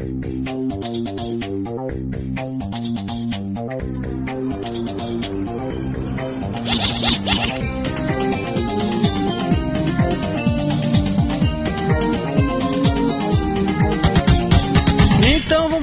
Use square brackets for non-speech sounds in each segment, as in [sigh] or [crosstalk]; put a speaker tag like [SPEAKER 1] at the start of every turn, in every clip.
[SPEAKER 1] Amen.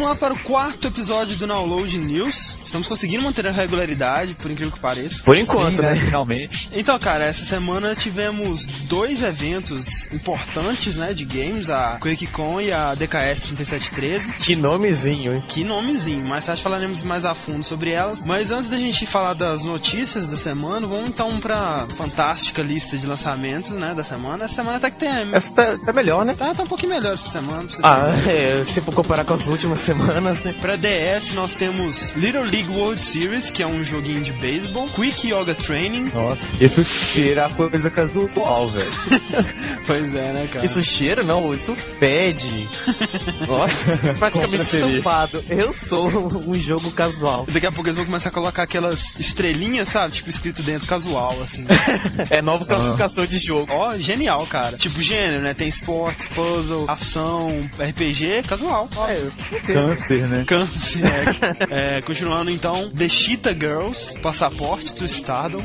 [SPEAKER 1] Lá para o quarto episódio do Download News. Estamos conseguindo manter a regularidade, por incrível que pareça.
[SPEAKER 2] Por enquanto,
[SPEAKER 3] Sim,
[SPEAKER 2] né?
[SPEAKER 3] Finalmente.
[SPEAKER 1] Então, cara, essa semana tivemos dois eventos importantes, né, de games, a QuakeCon e a DKS 3713.
[SPEAKER 2] Que nomezinho, hein?
[SPEAKER 1] Que nomezinho, mais tarde falaremos mais a fundo sobre elas. Mas antes da gente falar das notícias da semana, vamos então pra fantástica lista de lançamentos, né, da semana. Essa semana até que tem...
[SPEAKER 2] Essa tá, tá melhor, né?
[SPEAKER 1] Tá, tá um pouquinho melhor essa semana.
[SPEAKER 2] Ah, é, se for comparar com as últimas semanas, né?
[SPEAKER 1] Pra DS nós temos Little League World Series, que é um joguinho de beisebol, Quick Yoga Training.
[SPEAKER 3] Nossa, isso cheira a coisa casual, velho. [laughs]
[SPEAKER 1] Pois é, né, cara?
[SPEAKER 2] Isso cheira, não, isso fede. [laughs] Nossa, praticamente estampado. Eu sou um jogo casual.
[SPEAKER 1] Daqui a pouco eles vão começar a colocar aquelas estrelinhas, sabe? Tipo, escrito dentro casual, assim. [laughs]
[SPEAKER 2] É nova classificação de jogo.
[SPEAKER 1] Ó, genial, cara. Tipo, gênero, né? Tem esportes, puzzle, ação, RPG, casual. Ó,
[SPEAKER 2] É,
[SPEAKER 3] Câncer, né?
[SPEAKER 1] Câncer. É, É, continuando então, The Cheetah Girls, Passaporte to Stardom.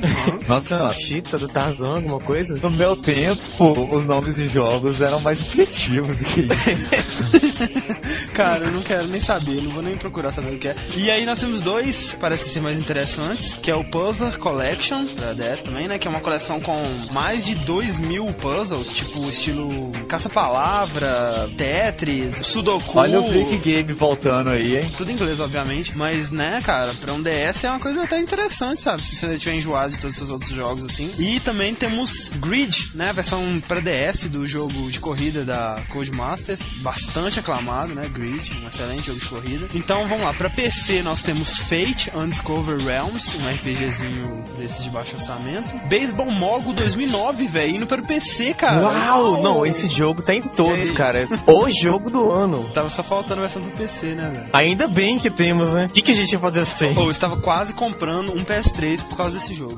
[SPEAKER 3] Nossa,
[SPEAKER 2] Chita do Tarzan, alguma coisa?
[SPEAKER 3] no meu tempo, os nomes de jogos eram mais efetivos do que isso. [laughs]
[SPEAKER 1] Cara, eu não quero nem saber, não vou nem procurar saber o que é. E aí nós temos dois, parecem ser mais interessantes, que é o Puzzler Collection, pra DS também, né? Que é uma coleção com mais de 2 mil puzzles, tipo estilo caça-palavra, Tetris, Sudoku.
[SPEAKER 3] Olha o Brick Game voltando aí, hein?
[SPEAKER 1] Tudo em inglês, obviamente, mas, né, cara, pra um DS é uma coisa até interessante, sabe? Se você tiver enjoado de todos os outros jogos, assim. E também temos Grid, né, a versão pra DS do jogo de corrida da Codemasters, bastante aclamado, né, Grid, um excelente jogo de corrida. Então, vamos lá, pra PC nós temos Fate Undiscover Realms, um RPGzinho desses de baixo orçamento. Baseball Mogo 2009, velho, indo para o PC, cara.
[SPEAKER 2] Uau! Não, esse jogo tá em todos,
[SPEAKER 1] E aí?
[SPEAKER 2] cara. O jogo do ano. [laughs]
[SPEAKER 1] Tava só faltando a versão do PC, né, velho?
[SPEAKER 2] Ainda bem que temos, né? O que, que a gente ia fazer assim?
[SPEAKER 1] Ou eu estava quase comprando um PS3 por causa desse jogo.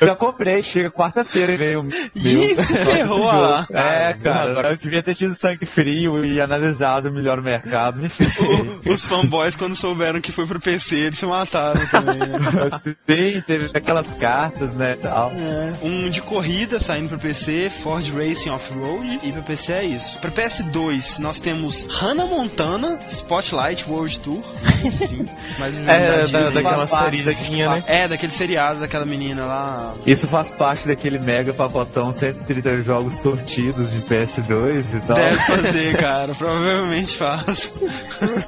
[SPEAKER 3] Eu [laughs] já comprei, chega quarta-feira e veio.
[SPEAKER 1] Ih, se ferrou. [laughs]
[SPEAKER 3] É, cara, eu devia ter tido sangue frio e analisado melhor o mercado, me ferrei.
[SPEAKER 1] Os fanboys, quando souberam que foi pro PC, eles se mataram também, né? [laughs]
[SPEAKER 3] Sim, teve aquelas cartas, né, tal.
[SPEAKER 1] É. Um de corrida saindo pro PC, Ford Racing Off-Road, e pro PC é isso. Pro PS2, nós temos Hannah Montana, Spotlight World Tour. Sim, mais um [laughs]
[SPEAKER 2] É, da, daquela sériezinha, né?
[SPEAKER 1] É, daquele seriado daquela menina lá.
[SPEAKER 3] Isso faz parte daquele mega pacotão 130 jogos sortidos de PS2 e tal.
[SPEAKER 1] Deve [laughs] fazer, cara, provavelmente faz.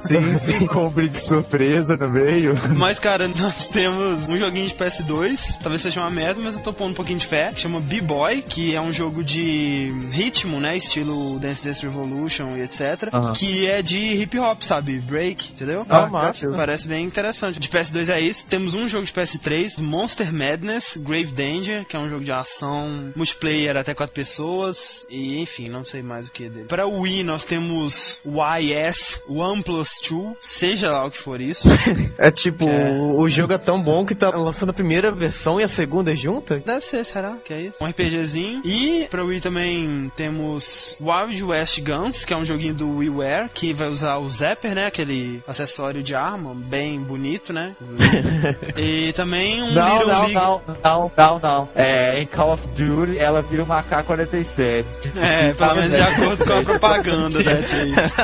[SPEAKER 3] Sim, sim, [laughs] com um brinde surpresa no meio.
[SPEAKER 1] Mas, cara, nós temos um joguinho de PS2, talvez seja uma merda, mas eu tô pondo um pouquinho de fé, que chama B-Boy, que é um jogo de ritmo, né, estilo Dance Dance Revolution e etc,
[SPEAKER 3] Aham.
[SPEAKER 1] que é de hip hop, sabe, break, entendeu?
[SPEAKER 2] Ah, massa.
[SPEAKER 1] Parece bem interessante. De PS2 é isso. Temos um jogo de PS3, Monster Madness, Grave Danger, que é um jogo de ação, multiplayer até quatro pessoas, e enfim, não sei mais o que dele. Para o Wii, nós temos o YS One Plus 2, seja lá o que for isso. [laughs]
[SPEAKER 2] É tipo,
[SPEAKER 1] É.
[SPEAKER 2] o, jogo é tão bom que tá lançando a primeira versão e a segunda junta?
[SPEAKER 1] Deve ser, será? Que é isso? Um RPGzinho. E pra Wii também temos Wild West Guns, que é um joguinho do WiiWare, que vai usar o Zapper, né? Aquele acessório de arma, bem bonito, né? [laughs] e também um
[SPEAKER 3] Não,
[SPEAKER 1] Little
[SPEAKER 3] não,
[SPEAKER 1] League...
[SPEAKER 3] não, não, não, não. É, em Call of Duty ela vira uma K-47.
[SPEAKER 1] É, pelo menos de acordo com a [laughs] propaganda, é isso.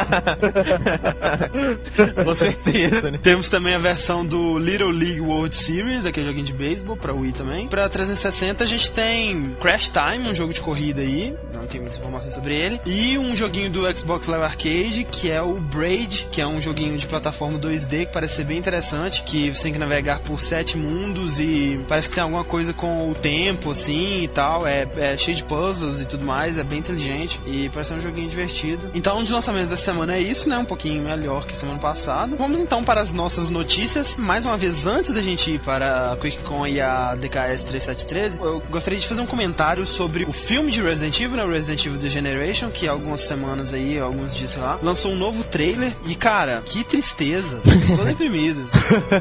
[SPEAKER 2] Com certeza, né?
[SPEAKER 1] Temos também a versão do Little League World Series, aquele joguinho de beisebol, pra Wii também. Pra 360 a gente tem Crash Time, um jogo de corrida aí, não tem muitas informações sobre ele. E um joguinho do Xbox Live Arcade, que é o Braid, que é um joguinho de plataforma 2D que parece ser bem interessante, que você tem que navegar por sete mundos e parece que tem alguma coisa com o tempo, assim, e tal. É, é cheio de puzzles e tudo mais, é bem inteligente e parece ser um joguinho divertido. Então, um dos lançamentos dessa semana é isso, né? Um pouquinho melhor que semana passada. Vamos então para as nossas notícias. Mais uma vez, antes da gente ir para a QuickCon e a DKS 3713, eu gostaria de fazer um comentário sobre o filme de Resident Evil, né? Resident Evil The Generation, que há algumas semanas aí, alguns dias, sei lá, lançou um novo trailer. E, cara, que tristeza. Estou deprimido.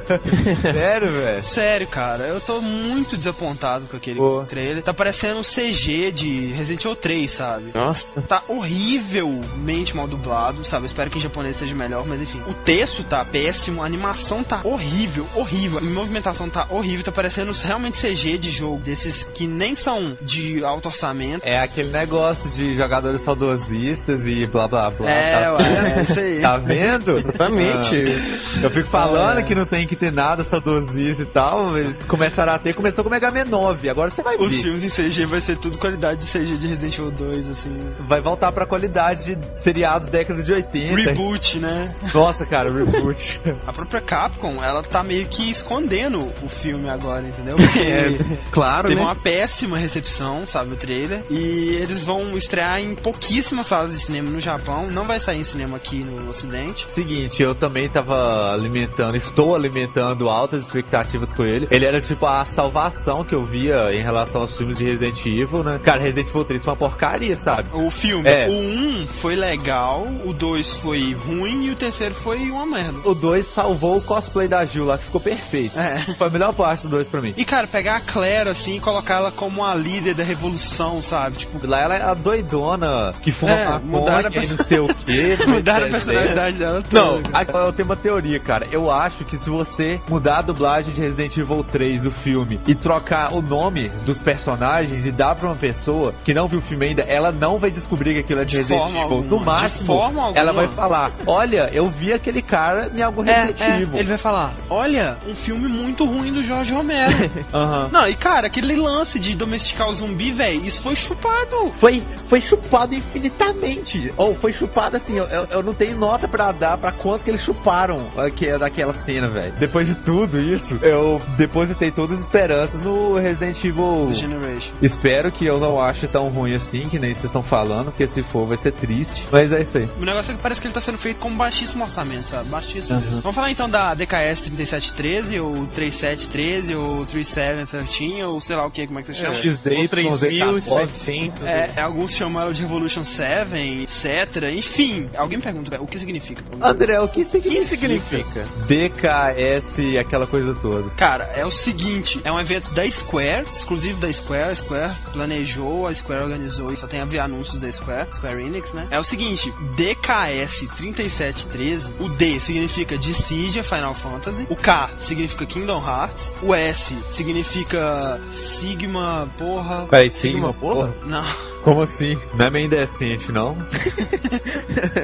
[SPEAKER 1] [laughs]
[SPEAKER 3] Sério, velho?
[SPEAKER 1] Sério, cara, eu tô muito desapontado com aquele
[SPEAKER 3] Pô.
[SPEAKER 1] trailer. Tá parecendo um CG de Resident Evil 3, sabe?
[SPEAKER 2] Nossa.
[SPEAKER 1] Tá horrivelmente mal dublado. Sabe? Eu espero que em japonês seja melhor, mas enfim. O texto tá péssimo, a animação tá horrível, horrível. A movimentação tá horrível, tá parecendo realmente CG de jogo, desses que nem são de alto orçamento.
[SPEAKER 3] É aquele negócio de jogadores saudosistas e blá blá blá.
[SPEAKER 1] É,
[SPEAKER 3] tá,
[SPEAKER 1] ué, é isso aí. [laughs]
[SPEAKER 3] tá vendo?
[SPEAKER 2] Exatamente.
[SPEAKER 3] Ah, eu fico falando
[SPEAKER 1] É.
[SPEAKER 3] que não tem que ter nada saudosista e tal, mas começaram a ter, começou com o Mega Man 9, agora você vai
[SPEAKER 1] Os
[SPEAKER 3] ver.
[SPEAKER 1] filmes em CG vai ser tudo qualidade de CG de Resident Evil 2, assim.
[SPEAKER 3] Vai voltar pra qualidade de seriados décadas de 80.
[SPEAKER 1] Reboot, né?
[SPEAKER 3] Nossa, cara, reboot. [laughs]
[SPEAKER 1] A própria Capcom, ela tá meio que escondendo o filme agora, entendeu? [laughs] Porque
[SPEAKER 2] Claro,
[SPEAKER 1] teve
[SPEAKER 2] né?
[SPEAKER 1] uma péssima recepção, sabe, o trailer. E eles vão estrear em pouquíssimas salas de cinema no Japão. Não vai sair em cinema aqui no Ocidente.
[SPEAKER 3] Seguinte, eu também tava alimentando, estou alimentando altas expectativas com ele. Ele era tipo a salvação que eu via em relação aos filmes de Resident Evil, né? Cara, Resident Evil 3 foi uma porcaria, sabe?
[SPEAKER 1] O filme,
[SPEAKER 3] É.
[SPEAKER 1] o 1 foi legal, o 2 foi ruim e o terceiro foi uma merda.
[SPEAKER 3] O 2 salvou o cosplay da Jill lá, que ficou perfeito.
[SPEAKER 1] É.
[SPEAKER 3] Foi a melhor parte do 2 pra mim.
[SPEAKER 1] E cara, pegar a Claire assim e colocar ela como a líder da revolução, sabe? Tipo,
[SPEAKER 3] Lá ela é a doidona que fuma
[SPEAKER 1] É,
[SPEAKER 3] maconha
[SPEAKER 1] mudaram a
[SPEAKER 3] e não sei o [laughs] quê.
[SPEAKER 1] mudaram a personalidade dela toda.
[SPEAKER 3] Não,
[SPEAKER 1] cara.
[SPEAKER 3] eu tenho uma teoria, cara. Eu acho que se você mudar a dublagem de Resident Evil 3, o filme, e trocar o nome dos personagens e dar pra uma pessoa que não viu o filme ainda, ela não vai descobrir que aquilo é de,
[SPEAKER 1] De
[SPEAKER 3] Resident Evil.
[SPEAKER 1] alguma.
[SPEAKER 3] No
[SPEAKER 1] De
[SPEAKER 3] máximo,
[SPEAKER 1] forma alguma.
[SPEAKER 3] ela vai falar: Olha, eu vi aquele cara em algum
[SPEAKER 1] É,
[SPEAKER 3] Resident
[SPEAKER 1] é, ele vai falar: Olha, um filme muito ruim do Jorge Romero. [laughs]
[SPEAKER 3] Aham.
[SPEAKER 1] Não, e cara, aquele lance de domesticar o zumbi, velho, isso foi chupado.
[SPEAKER 3] Foi, foi chupado infinitamente. Ou foi chupado assim, eu, eu, não tenho nota pra dar pra quanto que eles chuparam aqui, daquela cena, velho. Depois de tudo isso, eu depositei todas as esperanças no Resident Evil.
[SPEAKER 1] The Generation.
[SPEAKER 3] Espero que eu não ache tão ruim assim, que nem vocês estão falando, porque se for vai ser triste. Mas é isso aí.
[SPEAKER 1] Negócio é que parece que ele tá sendo feito com baixíssimo orçamento, sabe? Baixíssimo. mesmo. Vamos falar então da DKS 3713, ou 3713, ou 3713, ou sei lá o que, como é que você chama?
[SPEAKER 3] XD,
[SPEAKER 2] 3.700.
[SPEAKER 1] É, alguns chamam ela de Revolution 7, etc. Enfim, alguém pergunta, o que significa?
[SPEAKER 3] André, o que significa?
[SPEAKER 2] que significa?
[SPEAKER 3] DKS, aquela coisa toda.
[SPEAKER 1] Cara, é o seguinte, é um evento da Square, exclusivo da Square, a Square planejou, a Square organizou e só tem a ver anúncios da Square, Square Enix, né? É o seguinte, DKS 3713, o D significa Dissidia Final Fantasy, o K significa Kingdom Hearts, o S significa Sigma, porra...
[SPEAKER 3] Peraí,
[SPEAKER 2] Sigma, porra?
[SPEAKER 1] Não.
[SPEAKER 3] Como assim? Não é meio indecente, não? [laughs]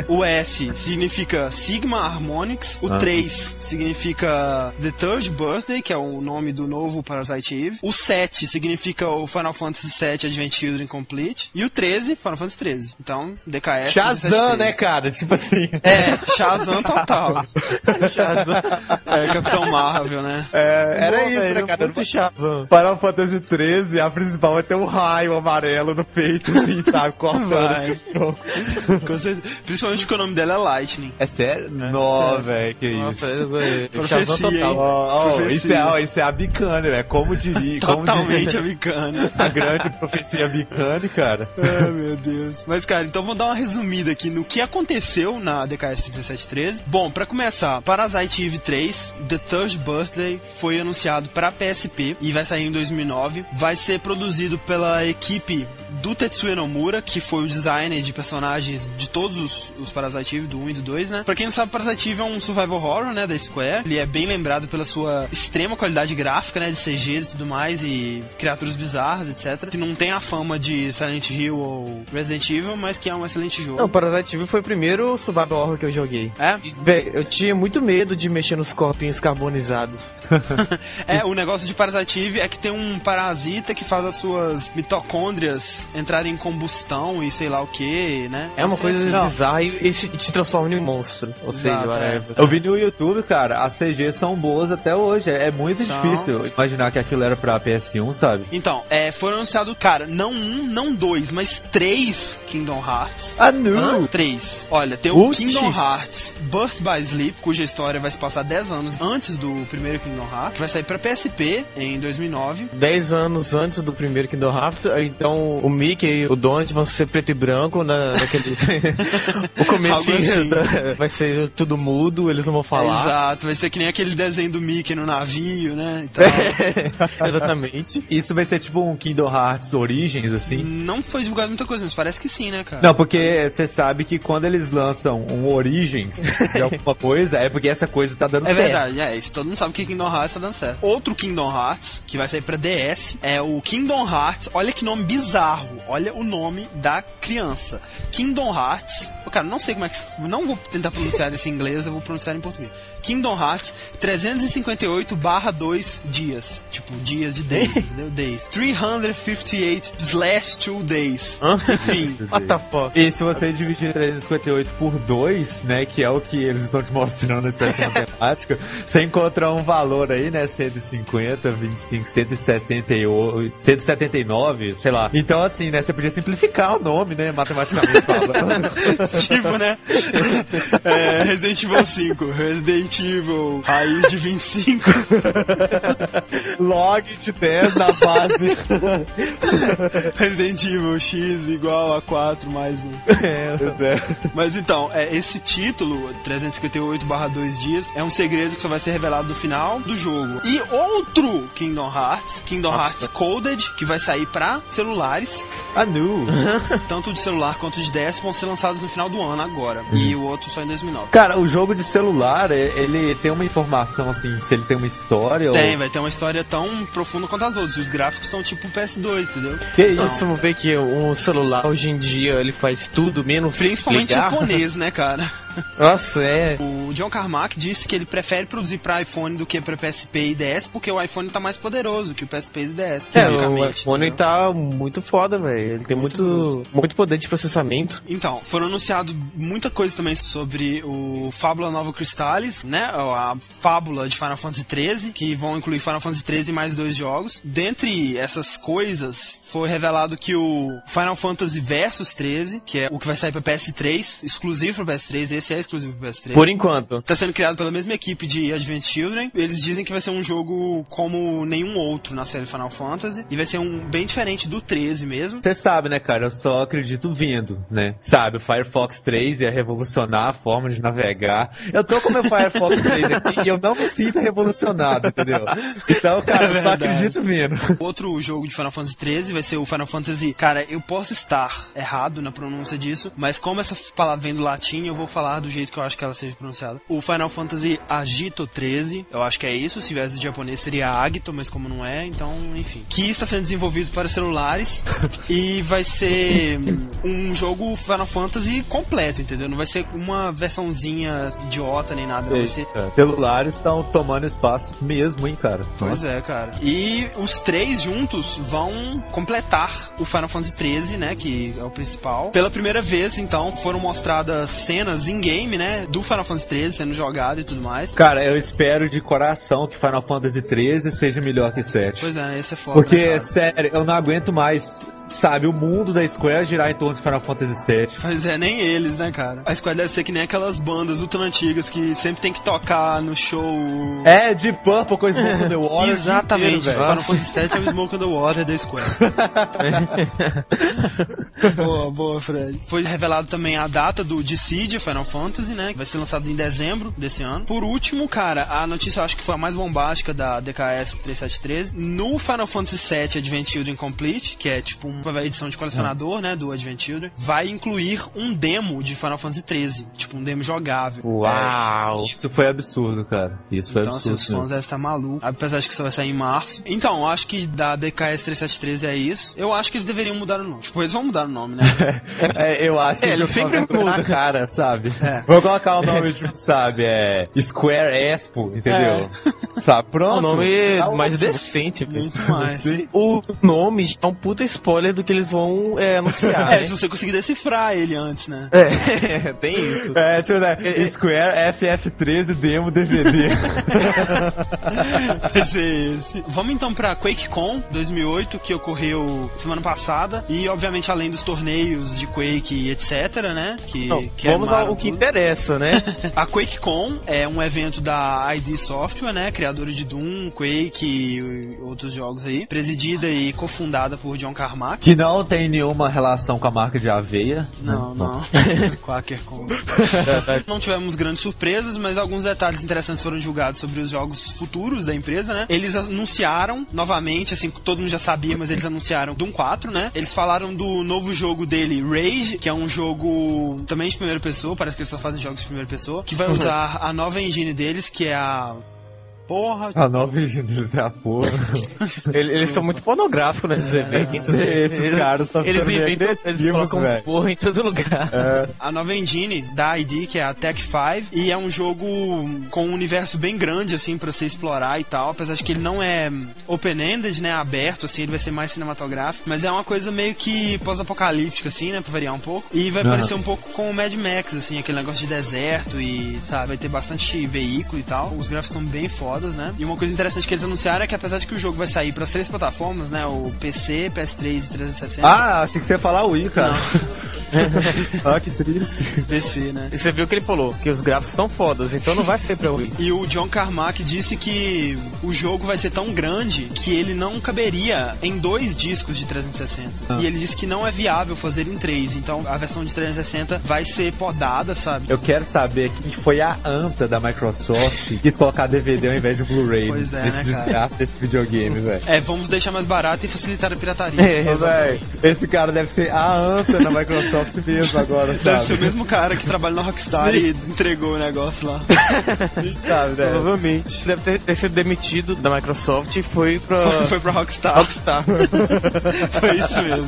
[SPEAKER 1] O S significa Sigma Harmonix. O
[SPEAKER 3] Ah.
[SPEAKER 1] 3 significa The Third Birthday, que é o nome do novo Parasite Eve. O 7 significa o Final Fantasy VII Advent Children Complete. E o 13, Final Fantasy 13. Então, DKS.
[SPEAKER 3] Shazam,
[SPEAKER 1] 1713.
[SPEAKER 3] né, cara? Tipo assim.
[SPEAKER 1] É, Shazam total. [laughs] É, Capitão Marvel, né?
[SPEAKER 3] É, era isso,
[SPEAKER 2] velho,
[SPEAKER 3] né, cara?
[SPEAKER 2] Muito Shazam.
[SPEAKER 3] Final Fantasy 13, a principal vai ter um raio amarelo no peito, assim, sabe? Cortando.
[SPEAKER 1] Principalmente porque o nome dela é Lightning.
[SPEAKER 3] É sério? Nó,
[SPEAKER 1] sério.
[SPEAKER 3] velho, que
[SPEAKER 2] Nossa,
[SPEAKER 3] isso.
[SPEAKER 2] é-
[SPEAKER 1] Profecia,
[SPEAKER 2] total.
[SPEAKER 3] Ó, ó,
[SPEAKER 1] Profecia.
[SPEAKER 3] isso, é, ó, isso é a Bicane, velho. Como diria. Como
[SPEAKER 1] Totalmente
[SPEAKER 3] diria
[SPEAKER 1] americana.
[SPEAKER 3] a grande profecia Bicane, cara.
[SPEAKER 1] Ai, meu Deus. Mas, cara, então vamos dar uma resumida aqui no que aconteceu na DKS 3713. Bom, pra começar, Parasite Eve 3, The Third Birthday, foi anunciado pra PSP e vai sair em 2009. Vai ser produzido pela equipe do Tetsuya Nomura, que foi o designer de personagens de todos os, os Parasite Eve, do 1 e do 2, né? Pra quem não sabe, Parasite Eve é um survival horror, né, da Square. Ele é bem lembrado pela sua extrema qualidade gráfica, né, de CGs e tudo mais, e criaturas bizarras, etc. Que não tem a fama de Silent Hill ou Resident Evil, mas que é um excelente jogo.
[SPEAKER 2] Não, Parasite Eve foi o primeiro survival horror que eu joguei.
[SPEAKER 1] É?
[SPEAKER 2] Véi, eu tinha muito medo de mexer nos corpinhos carbonizados. [laughs] [laughs]
[SPEAKER 1] É, o negócio de Parasite Eve é que tem um parasita que faz as suas mitocôndrias entrarem em combustão e sei lá o que, né?
[SPEAKER 2] É uma coisa
[SPEAKER 1] assim.
[SPEAKER 2] bizarra e, e se- te transforma em um monstro. Ou seja,
[SPEAKER 1] Exato,
[SPEAKER 2] whatever.
[SPEAKER 3] Eu vi no YouTube, cara, as CGs são boas até hoje. É, é muito
[SPEAKER 1] São.
[SPEAKER 3] difícil imaginar que aquilo era pra PS1, sabe?
[SPEAKER 1] Então, é, foram anunciados, cara, não um, não dois, mas três Kingdom Hearts.
[SPEAKER 3] Ah, não!
[SPEAKER 1] Três. Olha, tem o. Kingdom Hearts Birth by Sleep, cuja história vai se passar 10 anos antes do primeiro Kingdom Hearts, que vai sair pra PSP em 2009.
[SPEAKER 2] 10 anos antes do primeiro Kingdom Hearts, então o Mickey e o Donald vão ser preto e branco na, naquele. [laughs] o comecinho
[SPEAKER 1] assim.
[SPEAKER 2] da- vai ser tudo mudo, eles não vão falar.
[SPEAKER 1] Exato, vai ser que nem aquele desenho do Mickey no navio, né? e tal. [laughs]
[SPEAKER 2] Exatamente.
[SPEAKER 3] Isso vai ser tipo um Kingdom Hearts Origins, assim.
[SPEAKER 1] Não foi divulgado muita coisa, mas parece que sim, né, cara?
[SPEAKER 3] Não, porque você sabe que quando eles lançam um Origins de alguma [laughs] coisa, é porque essa coisa tá dando
[SPEAKER 1] É
[SPEAKER 3] certo.
[SPEAKER 1] verdade, é, isso todo mundo sabe que Kingdom Hearts tá dando certo. Outro Kingdom Hearts, que vai sair pra DS, é o Kingdom Hearts. Olha que nome bizarro. Olha o nome da criança. Kingdom Hearts. Cara, não sei como é que. Não vou tentar pronunciar isso em inglês, eu vou pronunciar em português. Kingdom Hearts 358 barra 2 dias. Tipo, dias de days, [laughs] entendeu? Days. 358 slash 2 days. Enfim. [laughs]
[SPEAKER 2] What the fuck?
[SPEAKER 3] E se você dividir 358 por 2, né, que é o que eles estão te mostrando na expressão matemática, [laughs] você encontra um valor aí, né, 150, 25, 178, 179, sei lá. Então, assim, né, você podia simplificar o nome, né, matematicamente falando.
[SPEAKER 1] tipo, né? É, Resident Evil 5, Resident Evil raiz de 25. [laughs]
[SPEAKER 3] Log de 10 na base. [laughs]
[SPEAKER 1] Resident Evil X igual a 4 mais 1.
[SPEAKER 3] é, pois é.
[SPEAKER 1] Mas então, é, esse título, 358/2 dias, é um segredo que só vai ser revelado no final do jogo. E outro Kingdom Hearts, Kingdom
[SPEAKER 2] Nossa.
[SPEAKER 1] Hearts Coded, que vai sair pra celulares,
[SPEAKER 3] A Nu. [laughs]
[SPEAKER 1] tanto de celular quanto de DS, vão ser lançados no final do ano agora. E o outro só em 2009.
[SPEAKER 3] Cara, o jogo de celular, é- ele tem uma informação, assim, se ele tem uma história
[SPEAKER 1] Tem,
[SPEAKER 3] ou...
[SPEAKER 1] vai ter uma história tão profunda quanto as outras. E os gráficos estão tipo PS2, entendeu?
[SPEAKER 3] Que isso?
[SPEAKER 2] Nós vamos ver que um celular hoje em dia ele faz tudo menos
[SPEAKER 1] Principalmente
[SPEAKER 2] ligar.
[SPEAKER 1] japonês, né, cara? [laughs]
[SPEAKER 2] Nossa, é.
[SPEAKER 1] O John Carmack disse que ele prefere produzir pra iPhone do que pra PSP e DS, porque o iPhone tá mais poderoso que o PSP e DS.
[SPEAKER 2] É, o iPhone
[SPEAKER 1] entendeu?
[SPEAKER 2] tá muito foda, velho. Ele tem muito, muito poder de processamento.
[SPEAKER 1] Então, foram anunciados muita coisa também sobre o Fábula Nova Cristales, né? A fábula de Final Fantasy XIII, que vão incluir Final Fantasy XIII e mais dois jogos. Dentre essas coisas, foi revelado que o Final Fantasy Versus 13, que é o que vai sair pra PS3, exclusivo pra PS3, esse é exclusivo pra PS3.
[SPEAKER 2] Por enquanto.
[SPEAKER 1] Tá sendo criado pela mesma equipe de Advent Children. Eles dizem que vai ser um jogo como nenhum outro na série Final Fantasy. E vai ser um bem diferente do 13 mesmo.
[SPEAKER 3] Você sabe, né, cara? Eu só acredito vendo, né? Sabe, o Firefox 3 ia revolucionar a forma de navegar. Eu tô com meu Firefox [laughs] 3 aqui e eu não me sinto revolucionado, entendeu? Então, cara,
[SPEAKER 1] É
[SPEAKER 3] eu só
[SPEAKER 1] verdade.
[SPEAKER 3] acredito vendo.
[SPEAKER 1] Outro jogo de Final Fantasy 13 vai ser o Final Fantasy. Cara, eu posso estar errado na pronúncia disso, mas como essa palavra vem do latim, eu vou falar do jeito que eu acho que ela seja pronunciada. O Final Fantasy Agito 13, eu acho que é isso. Se tivesse de japonês seria Agito, mas como não é, então, enfim. Que está sendo desenvolvido para celulares [laughs] e vai ser um jogo Final Fantasy completo, entendeu? Não vai ser uma versãozinha idiota nem nada, não vai ser
[SPEAKER 3] cara. Celulares estão tomando espaço mesmo, hein, cara?
[SPEAKER 1] Pois é, cara. E os três juntos vão completar o Final Fantasy XIII, né? Que é o principal. Pela primeira vez, então, foram mostradas cenas in-game, né? Do Final Fantasy XIII sendo jogado e tudo mais.
[SPEAKER 3] Cara, eu espero de coração que Final Fantasy 13 seja melhor que 7.
[SPEAKER 1] Pois é, esse é foda.
[SPEAKER 3] Porque,
[SPEAKER 1] né,
[SPEAKER 3] sério, eu não aguento mais, sabe, o mundo da Square girar em torno de Final Fantasy 7.
[SPEAKER 1] Pois é, nem eles, né, cara? A Square deve ser que nem aquelas bandas ultra antigas que sempre tem que tocar no show.
[SPEAKER 3] É, de Purple com Smoke on the [laughs] Water.
[SPEAKER 1] Exatamente,
[SPEAKER 3] inteiro.
[SPEAKER 1] Final Fantasy VII é o Smoke on the Water da Square. [laughs] boa, boa, Fred. Foi revelado também a data do Dissidia Final Fantasy, né? Que vai ser lançado em dezembro desse ano. Por último, cara, a notícia eu acho que foi a mais bombástica da DKS 3713. No Final Fantasy VII Advent Children Complete, que é tipo uma edição de colecionador, né? Do Advent Children, vai incluir um demo de Final Fantasy 13. Tipo, um demo jogável.
[SPEAKER 2] Uau!
[SPEAKER 3] Isso foi absurdo, cara. Isso foi
[SPEAKER 1] Então, assim,
[SPEAKER 3] absurdo.
[SPEAKER 1] os fãs devem estar malucos. Apesar de que isso vai sair em março. Então, eu acho que da DKS 3713 é isso. Eu acho que eles deveriam mudar o nome. Tipo, eles vão mudar o nome, né? [laughs]
[SPEAKER 3] É, eu acho que
[SPEAKER 2] É, ele
[SPEAKER 3] eles
[SPEAKER 2] sempre
[SPEAKER 3] sempre na
[SPEAKER 2] muda.
[SPEAKER 3] cara, sabe?
[SPEAKER 1] É.
[SPEAKER 3] Vou colocar o nome, tipo, sabe? É Square Expo, entendeu? Sabe? Pronto.
[SPEAKER 2] O nome
[SPEAKER 3] Tá
[SPEAKER 2] mais
[SPEAKER 3] ótimo.
[SPEAKER 2] decente.
[SPEAKER 1] Muito mais.
[SPEAKER 3] Sim.
[SPEAKER 2] O nome é um puta spoiler do que eles vão é, anunciar.
[SPEAKER 1] É, se você conseguir decifrar ele antes, né?
[SPEAKER 2] É, [laughs] tem isso.
[SPEAKER 3] É, tipo, né? Square FF13 Demo DVD. [laughs]
[SPEAKER 1] Esse. Vamos então pra QuakeCon 2008, que ocorreu semana passada. E, obviamente, além dos torneios de Quake e etc, né? Que,
[SPEAKER 2] Não,
[SPEAKER 1] que
[SPEAKER 2] vamos ao que
[SPEAKER 1] tudo.
[SPEAKER 2] interessa, né? [laughs]
[SPEAKER 1] A QuakeCon é um evento da ID Software, né? Criadores de Doom, Quake e outros jogos aí, presidida e cofundada por John Carmack.
[SPEAKER 3] Que não tem nenhuma relação com a marca de aveia.
[SPEAKER 1] Não, não. [laughs] Quaker com. [laughs] não tivemos grandes surpresas, mas alguns detalhes interessantes foram divulgados sobre os jogos futuros da empresa, né? Eles anunciaram novamente, assim, todo mundo já sabia, mas eles anunciaram Doom 4, né? Eles falaram do novo jogo dele, Rage, que é um jogo também de primeira pessoa, parece que eles só fazem jogos de primeira pessoa, que vai usar a nova engine deles, que é a Porra.
[SPEAKER 3] A nova deles é a porra.
[SPEAKER 2] eles, eles são muito pornográficos nesses é, eventos.
[SPEAKER 3] Esses eles, caras estão
[SPEAKER 2] Eles inventam, eles colocam véio. porra em todo lugar.
[SPEAKER 1] É. A nova engine da ID, que é a Tech 5, e é um jogo com um universo bem grande, assim, pra você explorar e tal, apesar de que ele não é open-ended, né, aberto, assim, ele vai ser mais cinematográfico, mas é uma coisa meio que pós-apocalíptica, assim, né, pra variar um pouco, e vai uhum. parecer um pouco com o Mad Max, assim, aquele negócio de deserto e, sabe, vai ter bastante veículo e tal, os gráficos estão bem fortes né? E uma coisa interessante que eles anunciaram é que apesar de que o jogo vai sair para as três plataformas, né? O PC, PS3 e 360.
[SPEAKER 3] Ah, achei que você ia falar o Wii, cara. [laughs] [laughs] ah, que triste.
[SPEAKER 1] PC, né?
[SPEAKER 2] E você viu que ele falou que os gráficos são fodas, então não vai ser pra Wii.
[SPEAKER 1] E o John Carmack disse que o jogo vai ser tão grande que ele não caberia em dois discos de 360. Ah. E ele disse que não é viável fazer em três. Então a versão de 360 vai ser podada, sabe?
[SPEAKER 3] Eu quero saber que foi a anta da Microsoft que quis colocar DVD ao invés de Blu-ray.
[SPEAKER 1] Pois é,
[SPEAKER 3] Esse né, desgraça desse videogame, velho.
[SPEAKER 1] É, vamos deixar mais barato e facilitar a pirataria. [laughs]
[SPEAKER 3] É, esse cara deve ser a anta da Microsoft mesmo agora, sabe?
[SPEAKER 1] Deve ser o mesmo cara que trabalha na Rockstar Sim. e entregou o negócio lá.
[SPEAKER 2] sabe, né? Provavelmente. Deve ter, ter, sido demitido da Microsoft e foi pra...
[SPEAKER 1] Foi, foi pra Rockstar.
[SPEAKER 2] Rockstar. [laughs]
[SPEAKER 1] foi isso mesmo.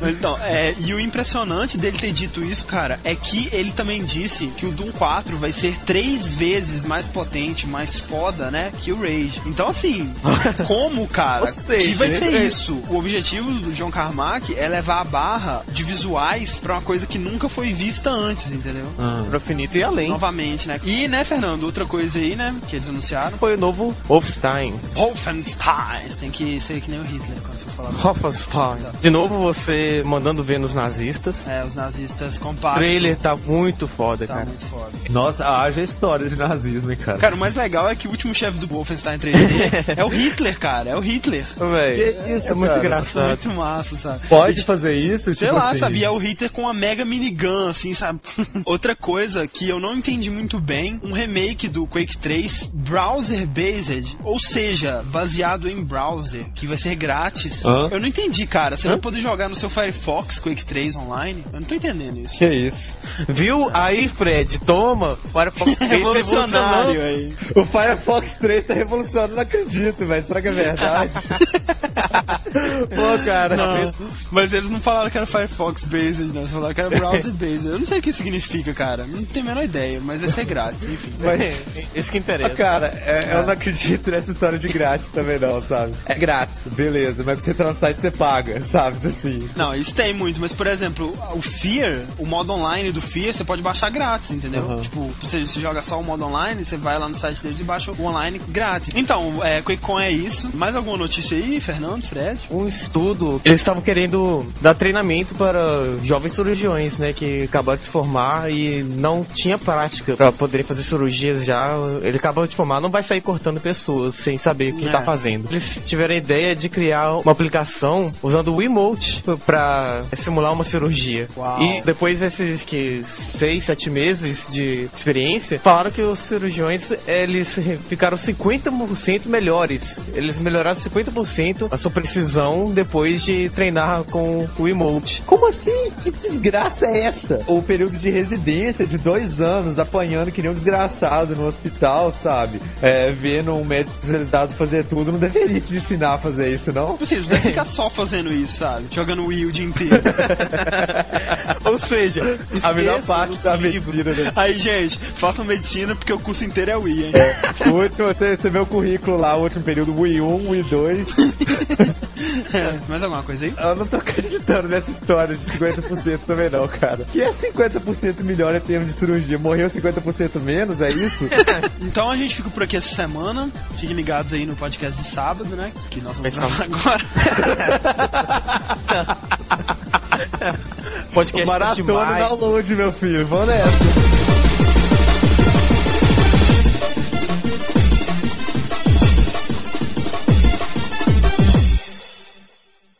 [SPEAKER 1] Mas então, é, e o impressionante dele ter dito isso, cara, é que ele também disse que o Doom 4 vai ser três vezes mais potente mais foda, né? Que o Rage. Então, assim, [laughs] como, cara, seja, que vai ser isso? O objetivo do John Carmack é levar a barra de visuais pra uma coisa que nunca foi vista antes, entendeu?
[SPEAKER 2] Ah. Pro finito e além.
[SPEAKER 1] Novamente, né? E, né, Fernando, outra coisa aí, né, que eles anunciaram.
[SPEAKER 2] Foi o novo Wolfenstein.
[SPEAKER 1] Wolfenstein. Tem que ser que nem o Hitler quando você falar.
[SPEAKER 2] Wolfenstein. De novo, você mandando ver nos nazistas.
[SPEAKER 1] É, os nazistas compactos.
[SPEAKER 2] O trailer tá muito foda,
[SPEAKER 1] tá
[SPEAKER 2] cara.
[SPEAKER 1] muito foda.
[SPEAKER 3] Nossa, haja história de nazismo, hein, cara.
[SPEAKER 1] Cara, o mais legal é que o último chefe do Wolfenstein 3D é o Hitler, cara. É o Hitler.
[SPEAKER 2] Véi,
[SPEAKER 3] isso, é muito cara. engraçado.
[SPEAKER 1] Muito massa, sabe?
[SPEAKER 3] Pode fazer isso?
[SPEAKER 1] Sei tipo lá, assim... sabe? É o Hitler com uma mega minigun, assim, sabe? [laughs] Outra coisa que eu não entendi muito bem, um remake do Quake 3, browser-based, ou seja, baseado em browser, que vai ser grátis.
[SPEAKER 3] Hã?
[SPEAKER 1] Eu não entendi, cara. Você Hã? vai poder jogar no seu Firefox Quake 3 online? Eu não tô entendendo isso.
[SPEAKER 3] Que isso?
[SPEAKER 2] Viu? Aí, Fred, toma. Firefox [laughs] 3
[SPEAKER 1] revolucionário aí.
[SPEAKER 3] O Firefox 3 tá revolucionando, não acredito, velho. Será que é verdade? [laughs] Pô, cara.
[SPEAKER 1] Não, mas eles não falaram que era Firefox based, né? Eles falaram que era browser based. Eu não sei o que significa, cara. Não tenho a menor ideia, mas esse é grátis, enfim.
[SPEAKER 2] Mas, esse que interessa.
[SPEAKER 3] Ah, cara, é, eu não acredito nessa história de grátis também, não, sabe? É grátis, beleza, mas pra você transitar você paga, sabe? Assim.
[SPEAKER 1] Não, isso tem muito, mas por exemplo, o Fear, o modo online do Fear, você pode baixar grátis, entendeu? Uhum. Tipo, você, você joga só o modo online, você vai lá no site deles e baixa o online grátis. Então, é, QuakeCon é isso. Mais alguma notícia aí, Fernando, Fred?
[SPEAKER 2] Um estudo. Eles estavam querendo dar treinamento para jovens cirurgiões, né? Que acabaram de se formar e não tinha prática para poderem fazer cirurgias já. Ele acabou de formar, não vai sair cortando pessoas sem saber o que está é. fazendo. Eles tiveram a ideia de criar uma aplicação usando o emote para simular uma cirurgia.
[SPEAKER 1] Uau.
[SPEAKER 2] E depois desses que seis, sete meses de experiência, falaram que os cirurgiões eles ficaram 50% melhores. Eles melhoraram 50% a sua precisão depois de treinar com o emote.
[SPEAKER 3] Como assim? Que desgraça é essa? O período de residência de dois anos apanhando que nem um desgraçado no hospital, sabe? É, vendo um médico especializado fazer tudo, não deveria te ensinar a fazer isso, não?
[SPEAKER 1] Você não deve [laughs] ficar só fazendo isso, sabe? Jogando Wii o dia inteiro. [laughs]
[SPEAKER 2] Ou seja,
[SPEAKER 3] a melhor parte da medicina. Né?
[SPEAKER 1] Aí, gente, façam medicina porque o curso inteiro é Wii, hein?
[SPEAKER 3] É. O último, você, vê o currículo lá, o último período Wii 1, Wii 2. [laughs]
[SPEAKER 1] É, [laughs] mais alguma coisa aí?
[SPEAKER 3] Eu não tô acreditando nessa história de 50% também não, cara. Que é 50% melhor em termos de cirurgia. Morreu 50% menos, é isso? [laughs]
[SPEAKER 1] então a gente fica por aqui essa semana. Fiquem ligados aí no podcast de sábado, né? Que nós vamos gravar agora. [laughs]
[SPEAKER 2] podcast
[SPEAKER 3] Maratona download, meu filho. Vamos nessa.